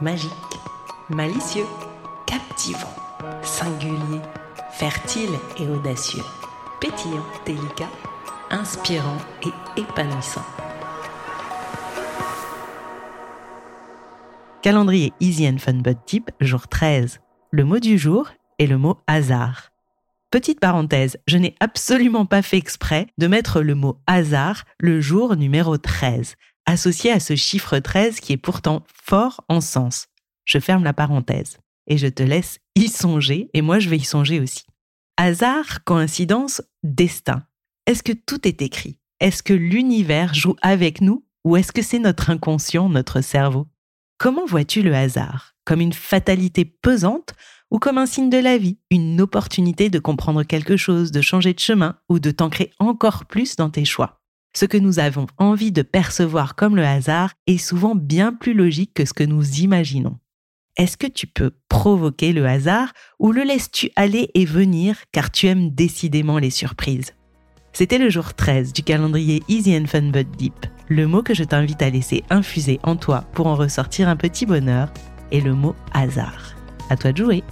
Magique, malicieux, captivant, singulier, fertile et audacieux, pétillant, délicat, inspirant et épanouissant. Calendrier Easy and Fun Bud Tip, jour 13. Le mot du jour est le mot hasard. Petite parenthèse, je n'ai absolument pas fait exprès de mettre le mot hasard le jour numéro 13, associé à ce chiffre 13 qui est pourtant fort en sens. Je ferme la parenthèse et je te laisse y songer et moi je vais y songer aussi. Hasard, coïncidence, destin. Est-ce que tout est écrit? Est-ce que l'univers joue avec nous ou est-ce que c'est notre inconscient, notre cerveau? Comment vois-tu le hasard? Comme une fatalité pesante ou comme un signe de la vie, une opportunité de comprendre quelque chose, de changer de chemin ou de t'ancrer encore plus dans tes choix? Ce que nous avons envie de percevoir comme le hasard est souvent bien plus logique que ce que nous imaginons. Est-ce que tu peux provoquer le hasard ou le laisses-tu aller et venir car tu aimes décidément les surprises? C'était le jour 13 du calendrier Easy and Fun But Deep. Le mot que je t'invite à laisser infuser en toi pour en ressortir un petit bonheur est le mot hasard. À toi de jouer